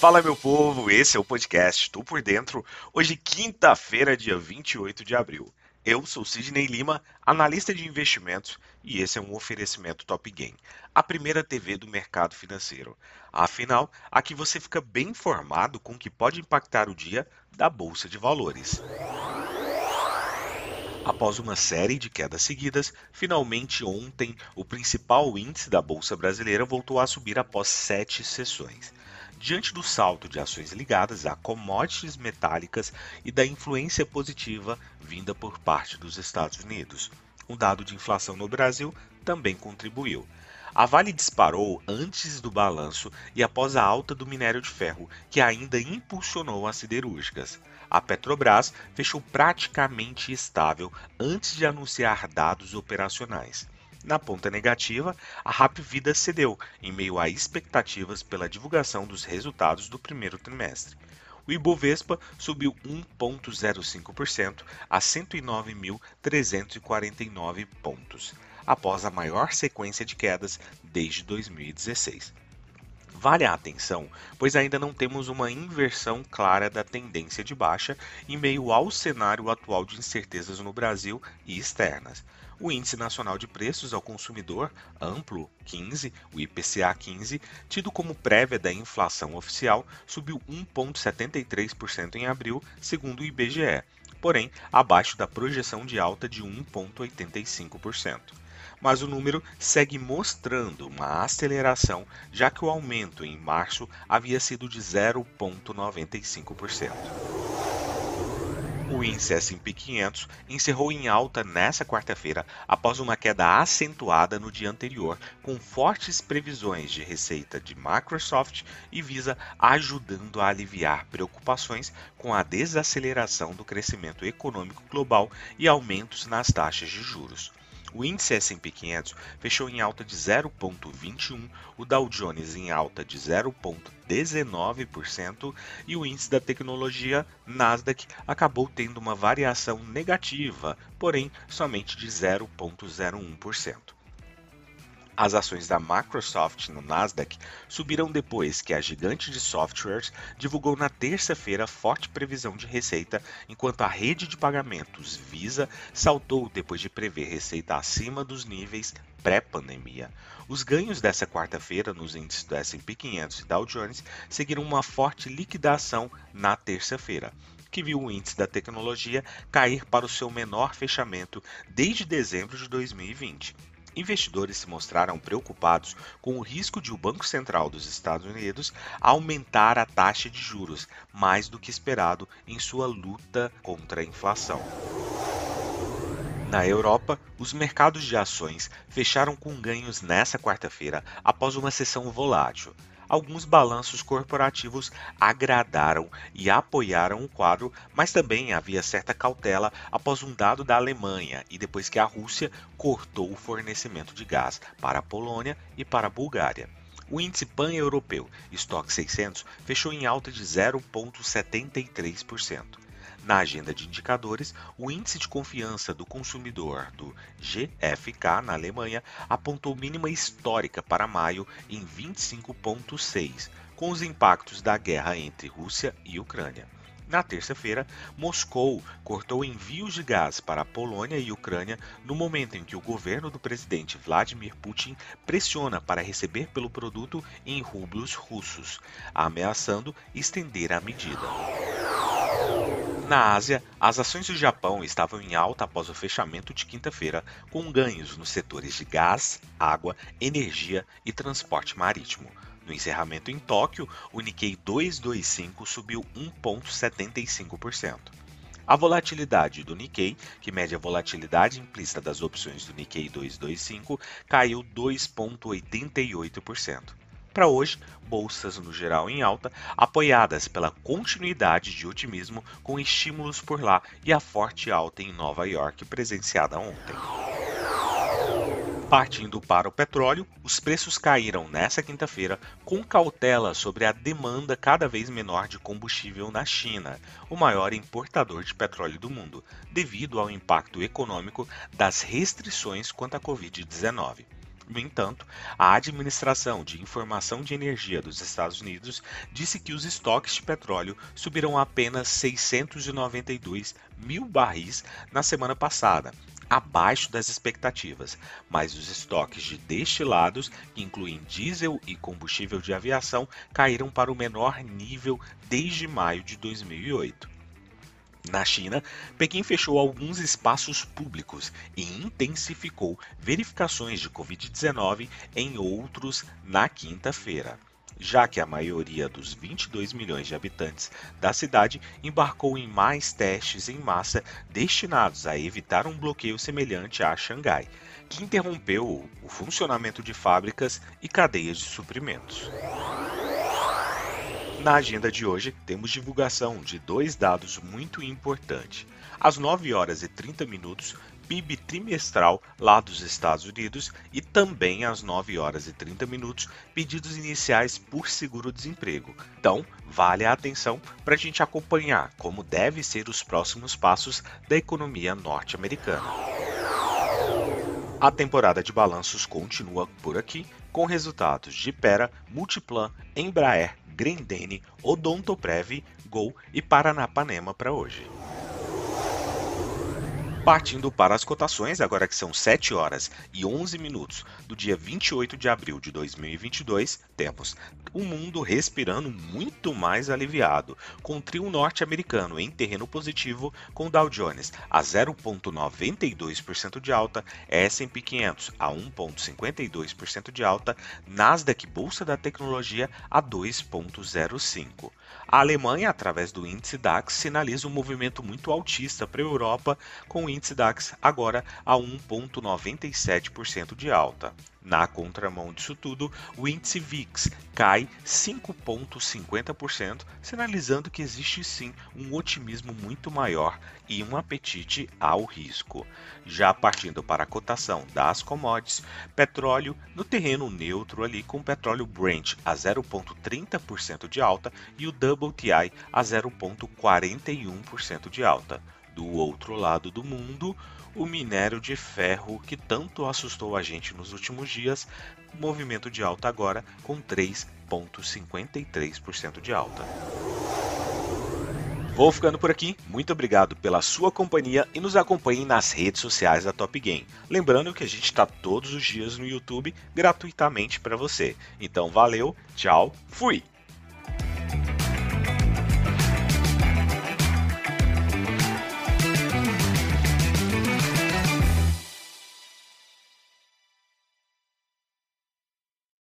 Fala meu povo, esse é o podcast Estou por Dentro. Hoje, quinta-feira, dia 28 de abril. Eu sou Sidney Lima, analista de investimentos, e esse é um oferecimento Top Game, a primeira TV do mercado financeiro. Afinal, aqui você fica bem informado com o que pode impactar o dia da Bolsa de Valores. Após uma série de quedas seguidas, finalmente ontem o principal índice da Bolsa Brasileira voltou a subir após sete sessões diante do salto de ações ligadas a commodities metálicas e da influência positiva vinda por parte dos Estados Unidos. Um dado de inflação no Brasil também contribuiu. A Vale disparou antes do balanço e após a alta do minério de ferro, que ainda impulsionou as siderúrgicas. A Petrobras fechou praticamente estável antes de anunciar dados operacionais. Na ponta negativa, a Rap Vida cedeu em meio a expectativas pela divulgação dos resultados do primeiro trimestre. O Ibovespa subiu 1,05% a 109.349 pontos, após a maior sequência de quedas desde 2016. Vale a atenção, pois ainda não temos uma inversão clara da tendência de baixa em meio ao cenário atual de incertezas no Brasil e externas. O Índice Nacional de Preços ao Consumidor, amplo 15, o IPCA 15, tido como prévia da inflação oficial, subiu 1,73% em abril, segundo o IBGE, porém abaixo da projeção de alta de 1,85% mas o número segue mostrando uma aceleração, já que o aumento em março havia sido de 0,95%. O índice S&P 500 encerrou em alta nesta quarta-feira após uma queda acentuada no dia anterior, com fortes previsões de receita de Microsoft e Visa ajudando a aliviar preocupações com a desaceleração do crescimento econômico global e aumentos nas taxas de juros. O índice S&P 500 fechou em alta de 0,21, o Dow Jones em alta de 0,19% e o índice da tecnologia Nasdaq acabou tendo uma variação negativa, porém somente de 0,01%. As ações da Microsoft no Nasdaq subiram depois que a gigante de softwares divulgou na terça-feira forte previsão de receita, enquanto a rede de pagamentos Visa saltou depois de prever receita acima dos níveis pré-pandemia. Os ganhos dessa quarta-feira nos índices do S&P 500 e Dow Jones seguiram uma forte liquidação na terça-feira que viu o índice da tecnologia cair para o seu menor fechamento desde dezembro de 2020 investidores se mostraram preocupados com o risco de o Banco Central dos Estados Unidos aumentar a taxa de juros mais do que esperado em sua luta contra a inflação. Na Europa, os mercados de ações fecharam com ganhos nesta quarta-feira após uma sessão volátil alguns balanços corporativos agradaram e apoiaram o quadro, mas também havia certa cautela após um dado da Alemanha e depois que a Rússia cortou o fornecimento de gás para a Polônia e para a Bulgária. O índice pan-europeu, Stock 600, fechou em alta de 0,73%. Na agenda de indicadores, o índice de confiança do consumidor do GFK na Alemanha apontou mínima histórica para maio em 25,6, com os impactos da guerra entre Rússia e Ucrânia. Na terça-feira, Moscou cortou envios de gás para a Polônia e Ucrânia no momento em que o governo do presidente Vladimir Putin pressiona para receber pelo produto em rublos russos, ameaçando estender a medida. Na Ásia, as ações do Japão estavam em alta após o fechamento de quinta-feira, com ganhos nos setores de gás, água, energia e transporte marítimo. No encerramento em Tóquio, o Nikkei 225 subiu 1,75%. A volatilidade do Nikkei, que mede a volatilidade implícita das opções do Nikkei 225, caiu 2,88%. Para hoje, bolsas no geral em alta, apoiadas pela continuidade de otimismo com estímulos por lá e a forte alta em Nova York presenciada ontem. Partindo para o petróleo, os preços caíram nesta quinta-feira com cautela sobre a demanda cada vez menor de combustível na China, o maior importador de petróleo do mundo, devido ao impacto econômico das restrições quanto à Covid-19. No entanto, a Administração de Informação de Energia dos Estados Unidos disse que os estoques de petróleo subiram apenas 692 mil barris na semana passada, abaixo das expectativas, mas os estoques de destilados, que incluem diesel e combustível de aviação, caíram para o menor nível desde maio de 2008. Na China, Pequim fechou alguns espaços públicos e intensificou verificações de Covid-19 em outros na quinta-feira, já que a maioria dos 22 milhões de habitantes da cidade embarcou em mais testes em massa destinados a evitar um bloqueio semelhante a Xangai, que interrompeu o funcionamento de fábricas e cadeias de suprimentos. Na agenda de hoje, temos divulgação de dois dados muito importantes. Às 9 horas e 30 minutos, PIB trimestral lá dos Estados Unidos e também às 9 horas e 30 minutos, pedidos iniciais por seguro-desemprego. Então, vale a atenção para a gente acompanhar como devem ser os próximos passos da economia norte-americana. A temporada de balanços continua por aqui, com resultados de Pera, Multiplan, Embraer, Grendene, Odontoprev, Gol e Paranapanema para hoje. Partindo para as cotações, agora que são 7 horas e 11 minutos do dia 28 de abril de 2022, temos o mundo respirando muito mais aliviado, com o trio norte-americano em terreno positivo, com Dow Jones a 0,92% de alta, S&P 500 a 1,52% de alta, Nasdaq Bolsa da Tecnologia a 2,05%. A Alemanha, através do índice DAX, sinaliza um movimento muito altista para a Europa, com índice DAX agora a 1,97% de alta. Na contramão disso tudo, o índice VIX cai 5,50%, sinalizando que existe sim um otimismo muito maior e um apetite ao risco. Já partindo para a cotação das commodities, petróleo no terreno neutro ali com petróleo Brent a 0,30% de alta e o WTI a 0,41% de alta. Do outro lado do mundo, o minério de ferro que tanto assustou a gente nos últimos dias, movimento de alta agora com 3,53% de alta. Vou ficando por aqui, muito obrigado pela sua companhia e nos acompanhe nas redes sociais da Top Game. Lembrando que a gente está todos os dias no YouTube gratuitamente para você. Então valeu, tchau, fui!